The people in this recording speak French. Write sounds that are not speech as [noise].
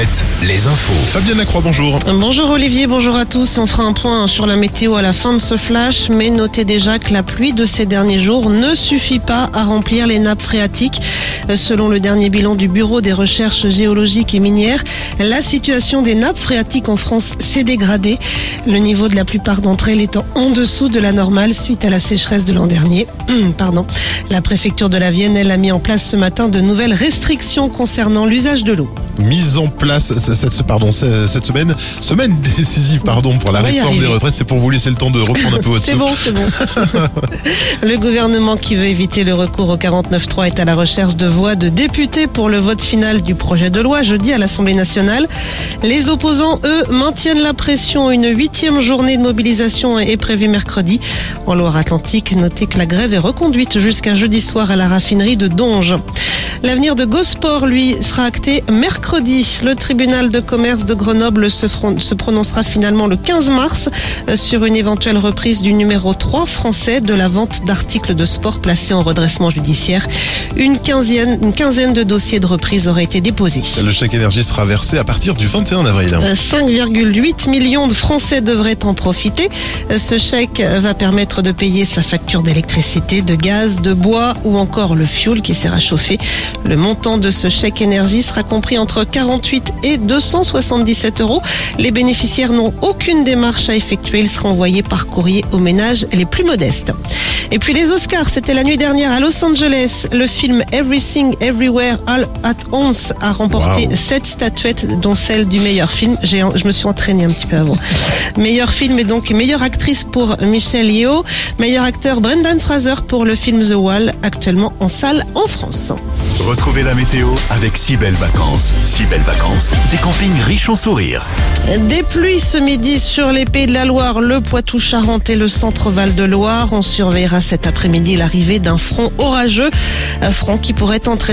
Mohamed, les infos. Fabienne Lacroix, bonjour. Bonjour Olivier, bonjour à tous. On fera un point sur la météo à la fin de ce flash, mais notez déjà que la pluie de ces derniers jours ne suffit pas à remplir les nappes phréatiques. Selon le dernier bilan du Bureau des recherches géologiques et minières, la situation des nappes phréatiques en France s'est dégradée. Le niveau de la plupart d'entre elles étant en dessous de la normale suite à la sécheresse de l'an dernier. [clears throat] Pardon. La préfecture de la Vienne, elle a mis en place ce matin de nouvelles restrictions concernant l'usage de l'eau. Mise en place cette, pardon, cette semaine, semaine [laughs] décisive pardon, pour la réforme des retraites. C'est pour vous laisser le temps de reprendre un peu [laughs] votre C'est bon, c'est bon. [laughs] le gouvernement qui veut éviter le recours au 49.3 est à la recherche de voix de députés pour le vote final du projet de loi jeudi à l'Assemblée nationale. Les opposants, eux, maintiennent la pression. Une huitième journée de mobilisation est prévue mercredi. En Loire-Atlantique, notez que la grève est reconduite jusqu'à jeudi soir à la raffinerie de Donge. L'avenir de Gosport, lui, sera acté mercredi. Le tribunal de commerce de Grenoble se, prononcera finalement le 15 mars euh, sur une éventuelle reprise du numéro 3 français de la vente d'articles de sport placés en redressement judiciaire. Une quinzaine, une quinzaine de dossiers de reprise auraient été déposés. Le chèque énergie sera versé à partir du 21 avril. Euh, 5,8 millions de Français devraient en profiter. Euh, Ce chèque euh, va permettre de payer sa facture d'électricité, de gaz, de bois ou encore le fioul qui sert à chauffer. Le montant de ce chèque énergie sera compris entre 48 et 277 euros. Les bénéficiaires n'ont aucune démarche à effectuer. Ils seront envoyés par courrier aux ménages les plus modestes. Et puis les Oscars, c'était la nuit dernière à Los Angeles. Le film Everything Everywhere All at Once a remporté Wow. sept statuettes, dont celle du meilleur film. J'ai, je me suis entraînée un petit peu avant. meilleur film et donc meilleure actrice pour Michelle Yeoh, meilleur acteur Brendan Fraser pour le film The Wall, actuellement en salle en France. Retrouvez la météo avec si belles vacances. Si belles vacances, des campings riches en sourires. Des pluies ce midi sur les Pays de la Loire, le Poitou-Charentes et le centre-Val de Loire. On surveillera cet après-midi l'arrivée d'un front orageux, un front qui pourrait entraîner